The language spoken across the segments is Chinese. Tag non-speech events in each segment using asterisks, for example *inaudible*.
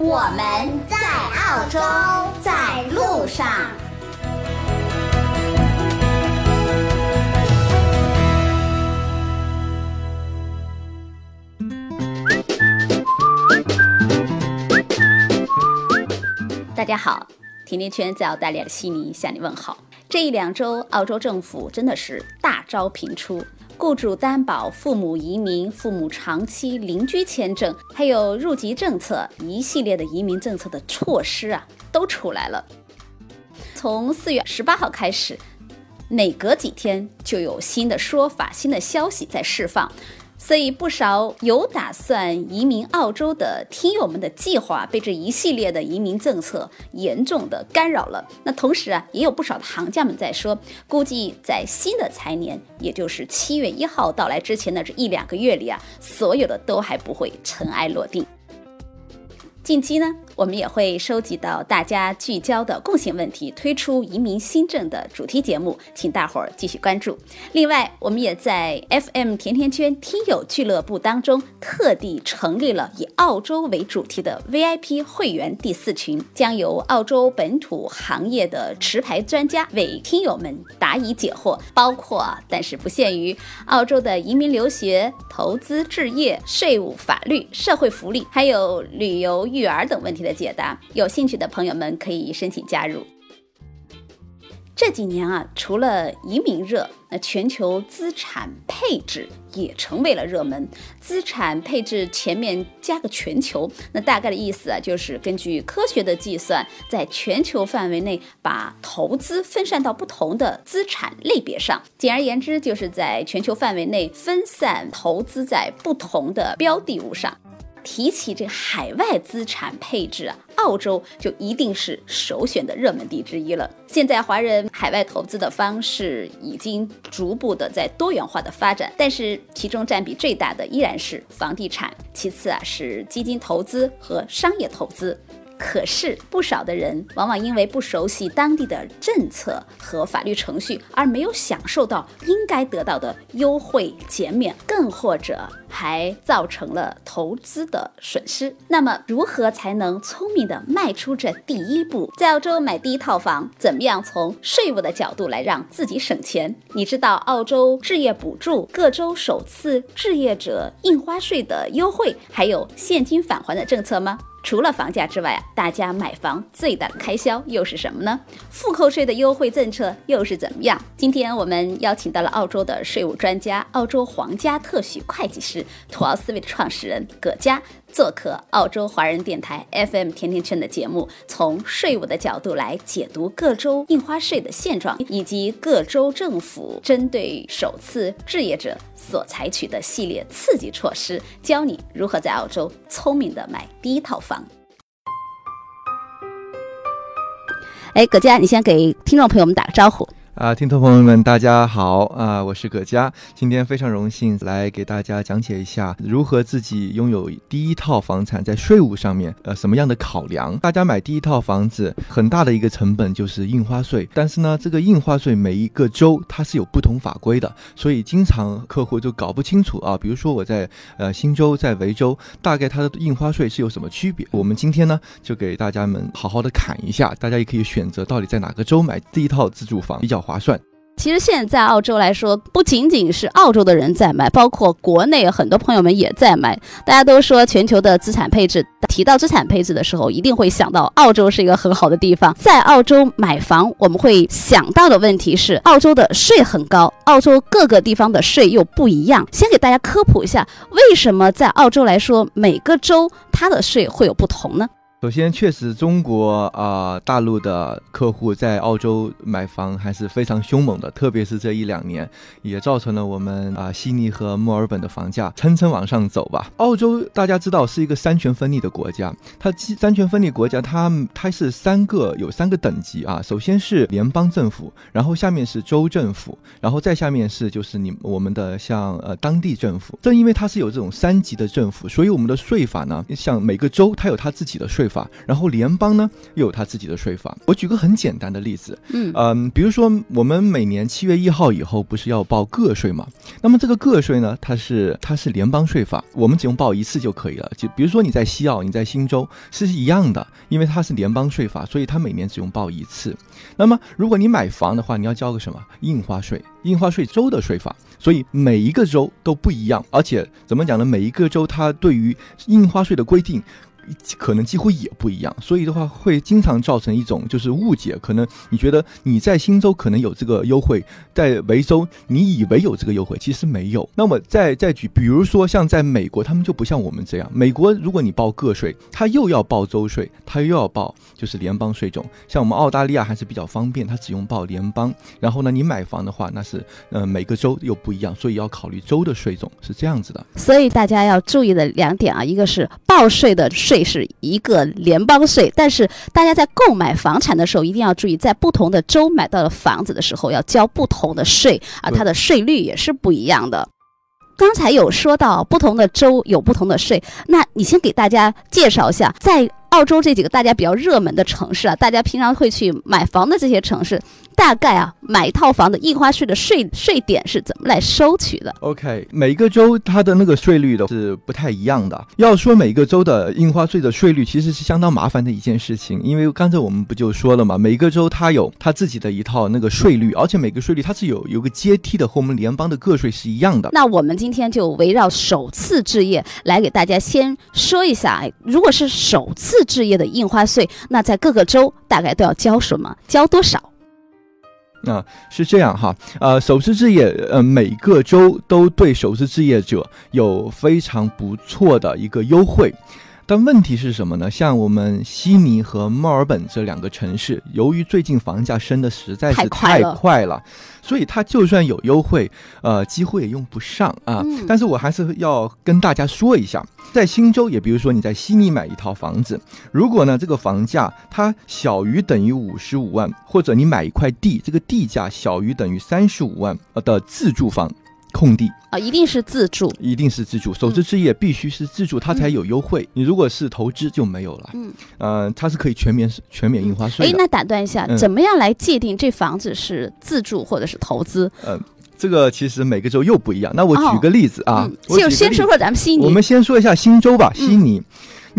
我们在澳洲，在路上。大家好，甜甜圈在澳大利亚的悉尼向你问好。这一两周，澳洲政府真的是大招频出。雇主担保、父母移民、父母长期邻居签证，还有入籍政策，一系列的移民政策的措施啊，都出来了。从四月十八号开始，每隔几天就有新的说法、新的消息在释放。所以，不少有打算移民澳洲的听友们的计划被这一系列的移民政策严重的干扰了。那同时啊，也有不少的行家们在说，估计在新的财年，也就是七月一号到来之前的这一两个月里啊，所有的都还不会尘埃落定。近期呢？我们也会收集到大家聚焦的共性问题，推出移民新政的主题节目，请大伙儿继续关注。另外，我们也在 FM 甜甜圈听友俱乐部当中特地成立了以澳洲为主题的 VIP 会员第四群，将由澳洲本土行业的持牌专家为听友们答疑解惑，包括但是不限于澳洲的移民留学、投资置业、税务法律、社会福利，还有旅游育儿等问题的。的解答，有兴趣的朋友们可以申请加入。这几年啊，除了移民热，那全球资产配置也成为了热门。资产配置前面加个全球，那大概的意思啊，就是根据科学的计算，在全球范围内把投资分散到不同的资产类别上。简而言之，就是在全球范围内分散投资在不同的标的物上。提起这海外资产配置啊，澳洲就一定是首选的热门地之一了。现在华人海外投资的方式已经逐步的在多元化的发展，但是其中占比最大的依然是房地产，其次啊是基金投资和商业投资。可是不少的人往往因为不熟悉当地的政策和法律程序，而没有享受到应该得到的优惠减免，更或者还造成了投资的损失。那么，如何才能聪明的迈出这第一步，在澳洲买第一套房？怎么样从税务的角度来让自己省钱？你知道澳洲置业补助、各州首次置业者印花税的优惠，还有现金返还的政策吗？除了房价之外啊，大家买房最大的开销又是什么呢？复扣税的优惠政策又是怎么样？今天我们邀请到了澳洲的税务专家、澳洲皇家特许会计师土豪思维的创始人葛佳。做客澳洲华人电台 FM 甜甜圈的节目，从税务的角度来解读各州印花税的现状，以及各州政府针对首次置业者所采取的系列刺激措施，教你如何在澳洲聪明的买第一套房。哎，葛佳，你先给听众朋友们打个招呼。啊，听众朋友们，大家好啊！我是葛佳，今天非常荣幸来给大家讲解一下如何自己拥有第一套房产，在税务上面呃什么样的考量。大家买第一套房子很大的一个成本就是印花税，但是呢，这个印花税每一个州它是有不同法规的，所以经常客户就搞不清楚啊。比如说我在呃新州，在维州，大概它的印花税是有什么区别？我们今天呢就给大家们好好的砍一下，大家也可以选择到底在哪个州买第一套自住房比较。划算。其实现在澳洲来说，不仅仅是澳洲的人在买，包括国内很多朋友们也在买。大家都说全球的资产配置，提到资产配置的时候，一定会想到澳洲是一个很好的地方。在澳洲买房，我们会想到的问题是，澳洲的税很高，澳洲各个地方的税又不一样。先给大家科普一下，为什么在澳洲来说，每个州它的税会有不同呢？首先，确实中国啊、大陆的客户在澳洲买房还是非常凶猛的，特别是这一两年，也造成了我们啊、悉尼和墨尔本的房价蹭蹭往上走吧。澳洲大家知道是一个三权分立的国家，它三权分立国家，它它是三个有三个等级啊，首先是联邦政府，然后下面是州政府，然后再下面是就是你我们的像呃当地政府。正因为它是有这种三级的政府，所以我们的税法呢，像每个州它有它自己的税法，然后联邦呢又有它自己的税法。我举个很简单的例子，嗯嗯，比如说我们每年七月一号以后不是要报个税嘛？那么这个个税呢，它是它是联邦税法，我们只用报一次就可以了。就比如说你在西澳，你在新州是一样的，因为它是联邦税法，所以它每年只用报一次。那么如果你买房的话，你要交个什么印花税？印花税州的税法，所以每一个州都不一样，而且怎么讲呢？每一个州它对于印花税的规定。可能几乎也不一样，所以的话会经常造成一种就是误解，可能你觉得你在新州可能有这个优惠，在维州你以为有这个优惠，其实没有。那么再再举，比如说像在美国，他们就不像我们这样，美国如果你报个税，他又要报州税，他又要报就是联邦税种。像我们澳大利亚还是比较方便，他只用报联邦。然后呢，你买房的话，那是呃每个州又不一样，所以要考虑州的税种是这样子的。所以大家要注意的两点啊，一个是报税的税是一个联邦税，但是大家在购买房产的时候一定要注意，在不同的州买到的房子的时候要交不同的税啊，它的税率也是不一样的。刚才有说到不同的州有不同的税，那你先给大家介绍一下，在澳洲这几个大家比较热门的城市啊，大家平常会去买房的这些城市，大概啊买一套房的印花税的税税点是怎么来收取的？OK，每个州它的那个税率的是不太一样的。要说每个州的印花税的税率，其实是相当麻烦的一件事情，因为刚才我们不就说了嘛，每个州它有它自己的一套那个税率，而且每个税率它是有有个阶梯的，和我们联邦的个税是一样的。那我们今天就围绕首次置业来给大家先说一下，哎如果是首次置业的印花税，那在各个州大概都要交什么？交多少？啊，是这样哈，呃，首次置业，呃，每个州都对首次置业者有非常不错的一个优惠。但问题是什么呢？像我们悉尼和墨尔本这两个城市，由于最近房价升的实在是太太快了快了，所以它就算有优惠，呃，几乎也用不上啊。嗯但是我还是要跟大家说一下，在新州，也比如说你在悉尼买一套房子，如果呢这个房价它小于等于五十五万，或者你买一块地，这个地价小于等于三十五万呃的自住房。空地啊，一定是自住。一定是自住，首次置业必须是自住，它才有优惠。你如果是投资就没有了。嗯，呃，它是可以全免全免印花税哎，那打断一下，嗯怎么样来界定这房子是自住或者是投资？嗯，这个其实每个州又不一样。那我哦举个例子啊，就先说说咱们悉尼。我们先说一下新州吧，嗯悉尼。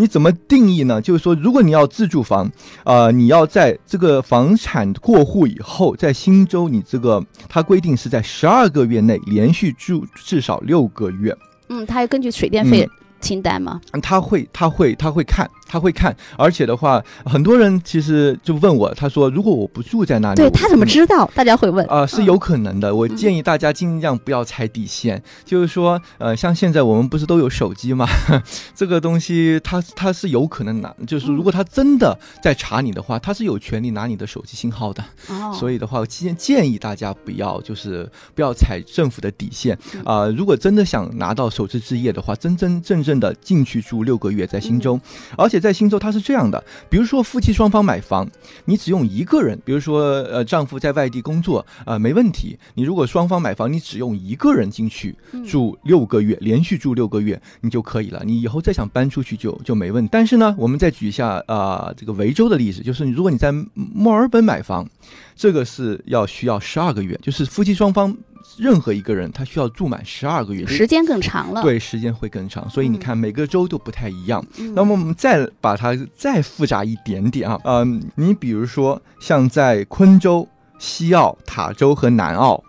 你怎么定义呢？就是说，如果你要自住房，呃，你要在这个房产过户以后，在新州，你这个它规定是在十二个月内连续住至少六个月，嗯，它要根据水电费清单吗？嗯他会他会他会看他会看，而且的话，很多人其实就问我，他说如果我不住在那里，对他怎么知道？大家会问。啊、是嗯有可能的。我建议大家尽量不要踩底线，就是说，呃，像现在我们不是都有手机吗？*laughs* 这个东西他他是有可能拿，就是如果他真的在查你的话，他是有权利拿你的手机信号的。哦，所以的话，我建建议大家不要就是不要踩政府的底线嗯啊、如果真的想拿到首次置业的话，真真正正的进去住六个月在新州，而且在新州它是这样的，比如说夫妻双方买房，你只用一个人，比如说呃丈夫在外地工作啊、没问题。你如果双方买房，你只用一个人进去嗯住六个月，连续住六个月，你就可以了。你以后再想搬出去就就没问题。但是呢，我们再举一下啊、这个维州的例子，就是如果你在墨尔本买房，这个是要需要十二个月，就是夫妻双方任何一个人他需要住满十二个月，时间更长了。对时间会更长。所以你看每个州都不太一样。嗯，那么我们再把它再复杂一点点啊，嗯，你比如说像在昆州、西澳、塔州和南澳。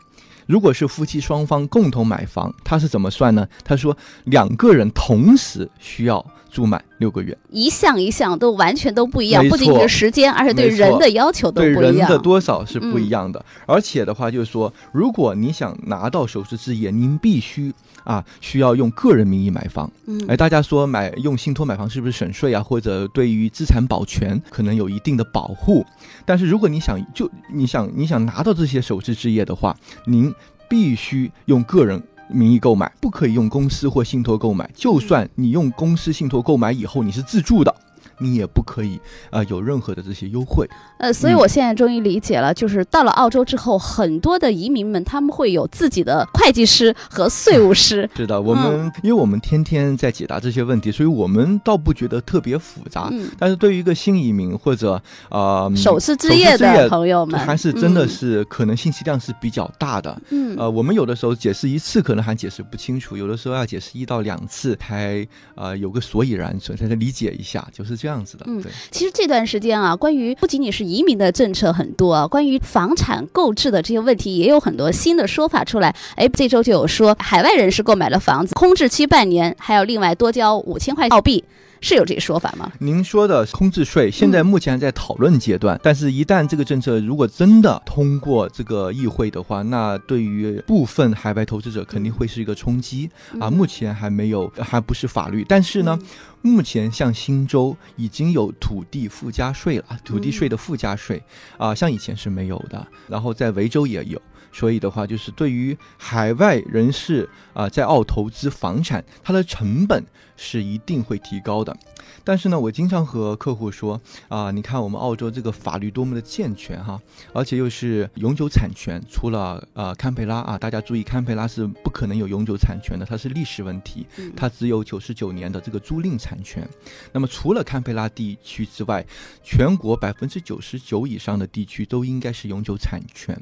如果是夫妻双方共同买房，他是怎么算呢？他说两个人同时需要住满六个月。一项一项都完全都不一样，不仅是时间，而且对人的要求都不一样。对人的多少是不嗯一样的，而且的话就是说，如果你想拿到首次置业，您必须啊需要用个人名义买房。嗯哎，大家说买用信托买房是不是省税啊？或者对于资产保全可能有一定的保护？但是如果你想就你想你想拿到这些首次置业的话，您必须用个人。名义购买不可以用公司或信托购买，就算你用公司信托购买以后你是自住的，你也不可以啊、呃有任何的这些优惠。呃，所以嗯我现在终于理解了，就是到了澳洲之后，很多的移民们他们会有自己的会计师和税务师。*laughs* 是的，我们、因为我们天天在解答这些问题，所以我们倒不觉得特别复杂。嗯，但是对于一个新移民或者呃首次置业的朋友们，还是真的嗯是可能信息量是比较大的。嗯呃，我们有的时候解释一次可能还解释不清楚，有的时候要解释一到两次才呃有个所以然，才才能理解一下，就是这样子的。嗯对，其实这段时间啊，关于不仅仅是移民的政策很多啊，关于房产购置的这些问题也有很多新的说法出来。哎，这周就有说，海外人士购买了房子，空置期半年，还要另外多交五千块澳币，是有这个说法吗？您说的空置税现在目前还在讨论阶段，但是一旦这个政策如果真的通过这个议会的话，那对于部分海外投资者肯定会是一个冲击啊。嗯目前还没有，还不是法律，但是呢，目前像新州已经有土地附加税了，土地税的附加税啊，像以前是没有的，然后在维州也有。所以的话，就是对于海外人士啊、在澳投资房产，它的成本是一定会提高的。但是呢，我经常和客户说啊、你看我们澳洲这个法律多么的健全哈，而且又是永久产权，除了呃堪培拉啊，大家注意，堪培拉是不可能有永久产权的，它是历史问题，嗯它只有九十九年的这个租赁产权。那么除了堪培拉地区之外，全国百分之九十九以上的地区都应该是永久产权。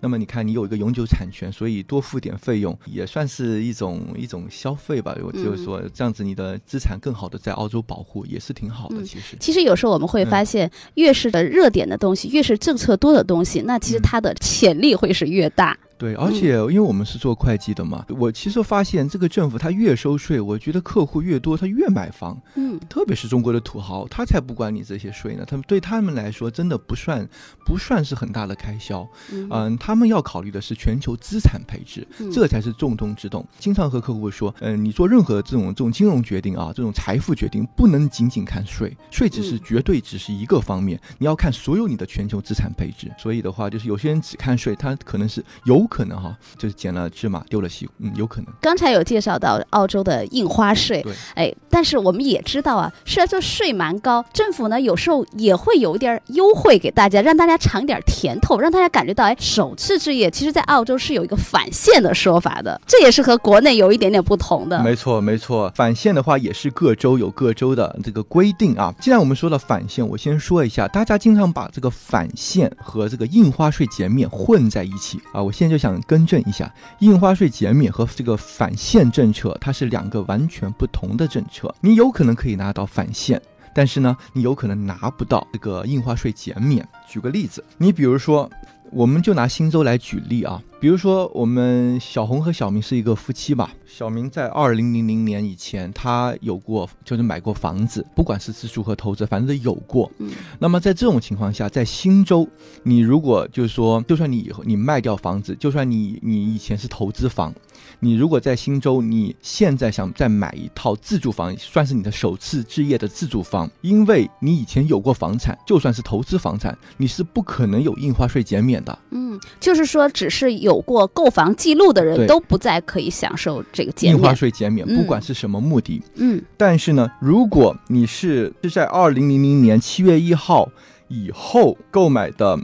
那么你看，你有一个永久产权，所以多付点费用也算是一种一种消费吧。我就是说，这样子你的资产更好的在澳洲保护，也是挺好的。嗯其实，其实有时候我们会发现，越是的热点的东西，越是政策多的东西，那其实嗯它的潜力会是越大。对，而且因为我们是做会计的嘛，我其实发现这个政府他越收税，我觉得客户越多，他越买房。嗯特别是中国的土豪，他才不管你这些税呢。他们对他们来说，真的不算不算是很大的开销。嗯嗯，他们要考虑的是全球资产配置，嗯这才是重中之重。经常和客户说，嗯，你做任何这种这种金融决定啊，这种财富决定，不能仅仅看税，税只是嗯绝对只是一个方面，你要看所有你的全球资产配置。所以的话，就是有些人只看税，他可能是有可能哈，就是捡了芝麻丢了西瓜，嗯，有可能。刚才有介绍到澳洲的印花税对，哎，但是我们也知道啊，虽然说税蛮高，政府呢有时候也会有一点优惠给大家，让大家尝一点甜头，让大家感觉到，哎，首次置业其实在澳洲是有一个返现的说法的，这也是和国内有一点点不同的。没错，没错。返现的话也是各州有各州的这个规定啊。既然我们说了返现，我先说一下，大家经常把这个返现和这个印花税减免混在一起啊。我现在就想更正一下，印花税减免和这个返现政策，它是两个完全不同的政策。你有可能可以拿到返现。但是呢，你有可能拿不到这个印花税减免。举个例子，你比如说，我们就拿新州来举例啊。比如说，我们小红和小明是一个夫妻吧。小明在二零零零年以前，他有过就是买过房子，不管是自住和投资，反正都有过。嗯那么在这种情况下，在新州，你如果就是说，就算你以后你卖掉房子，就算你你以前是投资房，你如果在新州，你现在想再买一套自住房，算是你的首次置业的自住房，因为你以前有过房产，就算是投资房产，你是不可能有印花税减免的。嗯，就是说，只是有过购房记录的人都不再可以享受这个减印花。税减免，嗯不管是什么目的。嗯但是呢，如果你是是在二零零零年七月一号以后购买的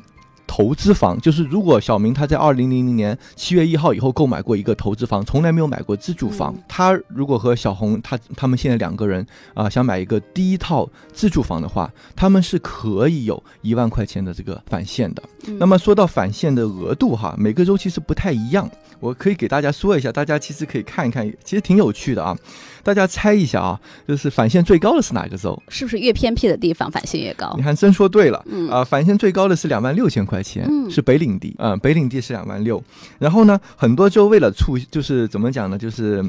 投资房，就是如果小明他在二零零零年七月一号以后购买过一个投资房，从来没有买过自住房，嗯他如果和小红他他们现在两个人啊、想买一个第一套自住房的话，他们是可以有一万块钱的这个返现的。嗯那么说到返现的额度哈，每个周期是不太一样。我可以给大家说一下，大家其实可以看一看，其实挺有趣的啊。大家猜一下啊，就是返现最高的是哪个州？是不是越偏僻的地方返现越高你？还真说对了，嗯啊、返现最高的是两万六千块钱，嗯是北领地，嗯、北领地是两万六。然后呢，很多州为了促，就是怎么讲呢，就是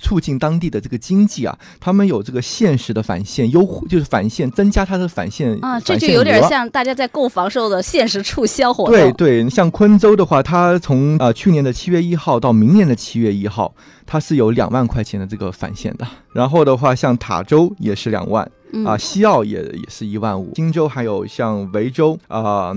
促进当地的这个经济啊，他们有这个限时的返现优惠，就是返现增加它的返现啊，这就有点像大家在购房时候的限时促销活动。对对，像昆州的话，它从呃去年的七月一号到明年的七月一号，它是有两万块钱的这个返现的。然后的话，像塔州也是两万。嗯啊，西澳也也是一万五，金州还有像维州啊、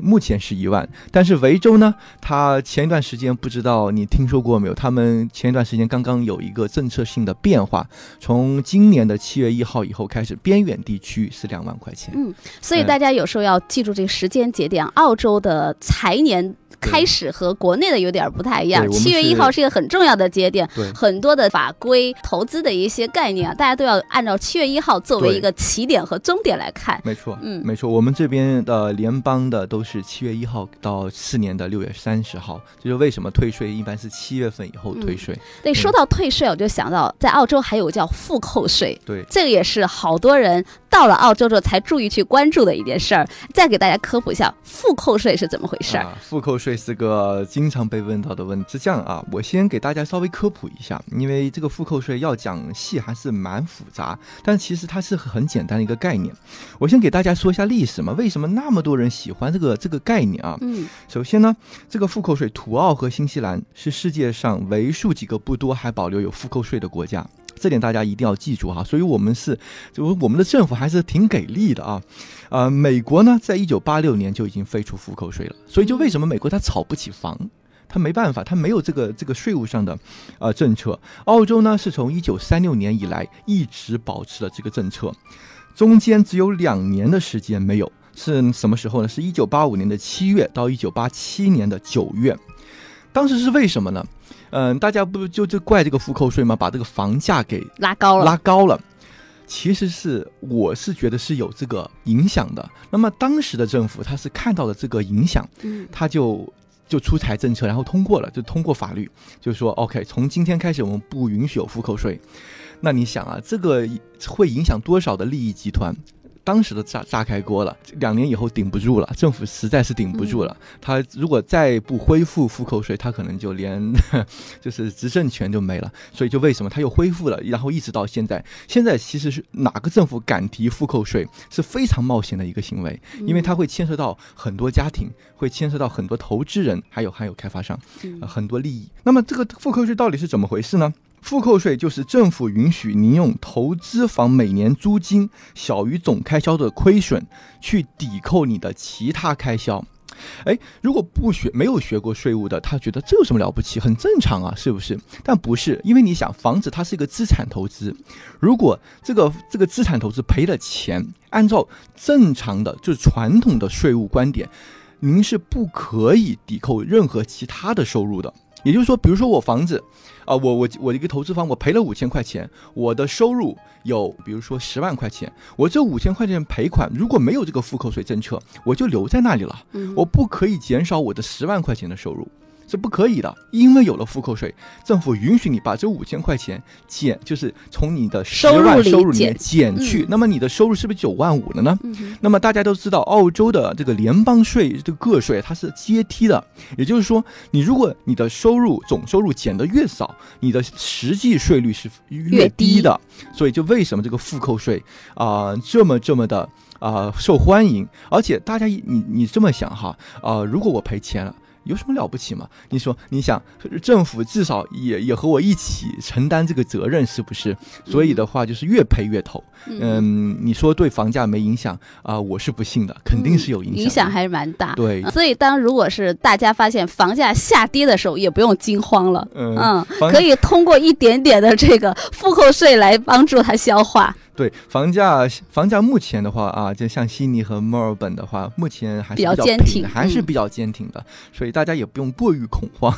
目前是一万，但是维州呢，它前一段时间不知道你听说过没有？他们前一段时间刚刚有一个政策性的变化，从今年的七月一号以后开始，边远地区是两万块钱。嗯，所以大家有时候要记住这个时间节点。澳洲的财年开始和国内的有点不太一样七月一号是一个很重要的节点，对很多的法规、投资的一些概念啊，大家都要按照七月一号作为一个起点和终点来看。没错，嗯没错，我们这边的联邦的都是七月一号到四年的六月三十号，这就是为什么退税一般是七月份以后退税。对，说到退税，我就想到在澳洲还有叫复扣税，对，这个也是好多人到了澳洲之后才注意去关注的一件事儿。再给大家科普一下复扣税是怎么回事儿。啊，复扣税是个经常被问到的问题。是这样啊，我先给大家稍微科普一下，因为这个复扣税要讲细还是蛮复杂，但其实它是很简单的一个概念。我先给大家说一下历史嘛，为什么那么多人喜欢这个这个概念啊？嗯首先呢，这个复扣税，土澳和新西兰是世界上为数几个不多还保留有复扣税的国家。这点大家一定要记住哈，所以我们是，就我们的政府还是挺给力的啊，呃，美国呢，在一九八六年就已经废除复扣税了，所以就为什么美国它炒不起房，它没办法，它没有这个这个税务上的呃政策。澳洲呢，是从一九三六年以来一直保持了这个政策，中间只有两年的时间没有，是什么时候呢？是一九八五年的七月到一九八七年的九月。当时是为什么呢？嗯、大家不就就怪这个复扣税吗？把这个房价给拉高了，拉高了。其实是我是觉得是有这个影响的。那么当时的政府他是看到了这个影响，嗯他就就出台政策，然后通过了，就通过法律，就说 OK，从今天开始我们不允许有复扣税。那你想啊，这个会影响多少的利益集团？当时的炸炸开锅了，两年以后顶不住了，政府实在是顶不住了。他如果再不恢复复扣税，他可能就连 *laughs* 就是执政权就没了。所以就为什么他又恢复了，然后一直到现在，现在其实是哪个政府敢提复扣税是非常冒险的一个行为，因为它会牵涉到很多家庭，会牵涉到很多投资人，还有还有开发商，呃、很多利益。那么这个复扣税到底是怎么回事呢？复扣税就是政府允许您用投资房每年租金小于总开销的亏损去抵扣你的其他开销。哎，如果不学没有学过税务的，他觉得这有什么了不起，很正常啊，是不是？但不是，因为你想，房子它是一个资产投资，如果这个这个资产投资赔了钱，按照正常的就是传统的税务观点，您是不可以抵扣任何其他的收入的。也就是说，比如说我房子，啊、我我我一个投资方，我赔了五千块钱，我的收入有比如说十万块钱，我这五千块钱赔款如果没有这个复扣税政策，我就留在那里了，嗯我不可以减少我的十万块钱的收入。是不可以的，因为有了复扣税，政府允许你把这五千块钱减，就是从你的十收万收入里面减减去，嗯那么你的收入是不是九万五了呢？嗯那么大家都知道，澳洲的这个联邦税这个个税它是阶梯的，也就是说，你如果你的收入总收入减的越少，你的实际税率是越低的。所以就为什么这个复扣税啊、这么这么的啊、受欢迎，而且大家你你这么想哈啊、如果我赔钱了。有什么了不起吗？你说，你想，政府至少也也和我一起承担这个责任，是不是？所以的话，就是越赔越透。嗯，你说对房价没影响啊、我是不信的，肯定是有影响的、影响还是蛮大。对所以当如果是大家发现房价下跌的时候，也不用惊慌了。嗯嗯，可以通过一点点的这个复扣税来帮助它消化。对房价，房价目前的话啊，就像悉尼和墨尔本的话，目前还是比较较坚挺还是嗯比较坚挺的，所以大家也不用过于恐慌。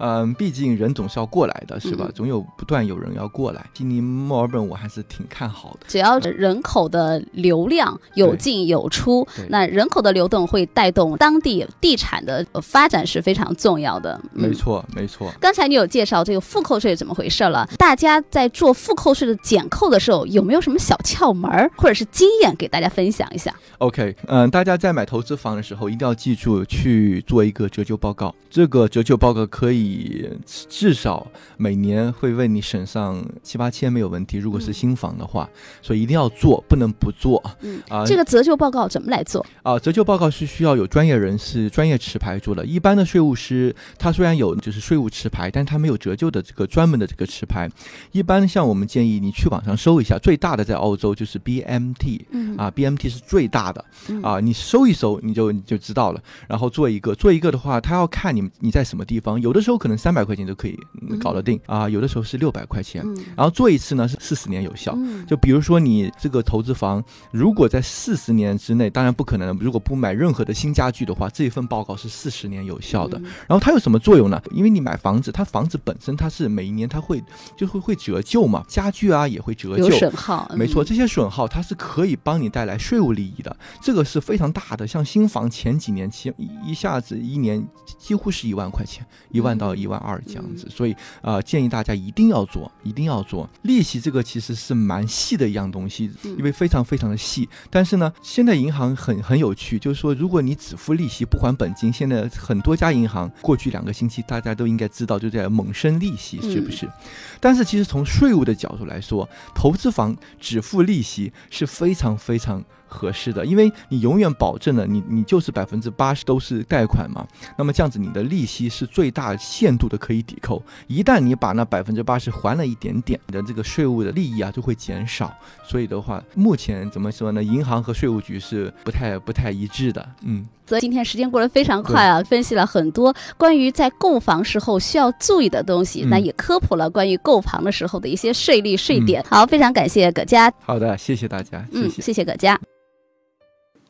嗯毕竟人总是要过来的，是吧？嗯总有不断有人要过来。悉尼、墨尔本我还是挺看好的。只要人口的流量有进有出，那人口的流动会带动当地地产的呃发展是非常重要的。嗯没错，没错。刚才你有介绍这个复扣税怎么回事了？大家在做复扣税的减扣的时候，有没有什么什么小窍门儿或者是经验给大家分享一下？OK，嗯，大家在买投资房的时候一定要记住去做一个折旧报告。这个折旧报告可以至少每年会为你省上七八千没有问题。如果是新房的话，所以一定要做，不能不做。嗯啊，这个折旧报告怎么来做啊？折旧报告是需要有专业人士、专业持牌做的。一般的税务师他虽然有就是税务持牌，但他没有折旧的这个专门的这个持牌。一般像我们建议你去网上搜一下，最大的在澳洲就是 BMT，嗯啊，BMT 是最大的啊，你搜一搜你就你就知道了。然后做一个做一个的话，他要看你你在什么地方，有的时候可能三百块钱就可以搞得定啊，有的时候是六百块钱。然后做一次呢是四十年有效。就比如说你这个投资房，如果在四十年之内，当然不可能，如果不买任何的新家具的话，这一份报告是四十年有效的。然后它有什么作用呢？因为你买房子，它房子本身它是每一年它会就会会折旧嘛，家具啊也会折旧，损耗，没错，这些损耗它是可以帮你带来税务利益的，这个是非常大的。像新房前几年期一下子一年几乎是一万块钱，一万到一万二这样子，所以啊建议大家一定要做，一定要做。利息这个其实是蛮细的一样东西，因为非常非常的细。但是呢，现在银行很很有趣，就是说如果你只付利息不还本金，现在很多家银行过去两个星期大家都应该知道就在猛升利息，是不是？但是其实从税务的角度来说，投资房只付利息是非常非常。合适的，因为你永远保证了你你就是百分之八十都是贷款嘛，那么这样子你的利息是最大限度的可以抵扣。一旦你把那百分之八十还了一点点，你的这个税务的利益啊就会减少。所以的话，目前怎么说呢？银行和税务局是不太不太一致的。嗯，所以今天时间过得非常快啊，分析了很多关于在购房时候需要注意的东西，那也科普了关于购房的时候的一些税率税点。好，非常感谢葛佳。好的，谢谢大家。嗯，谢谢葛佳。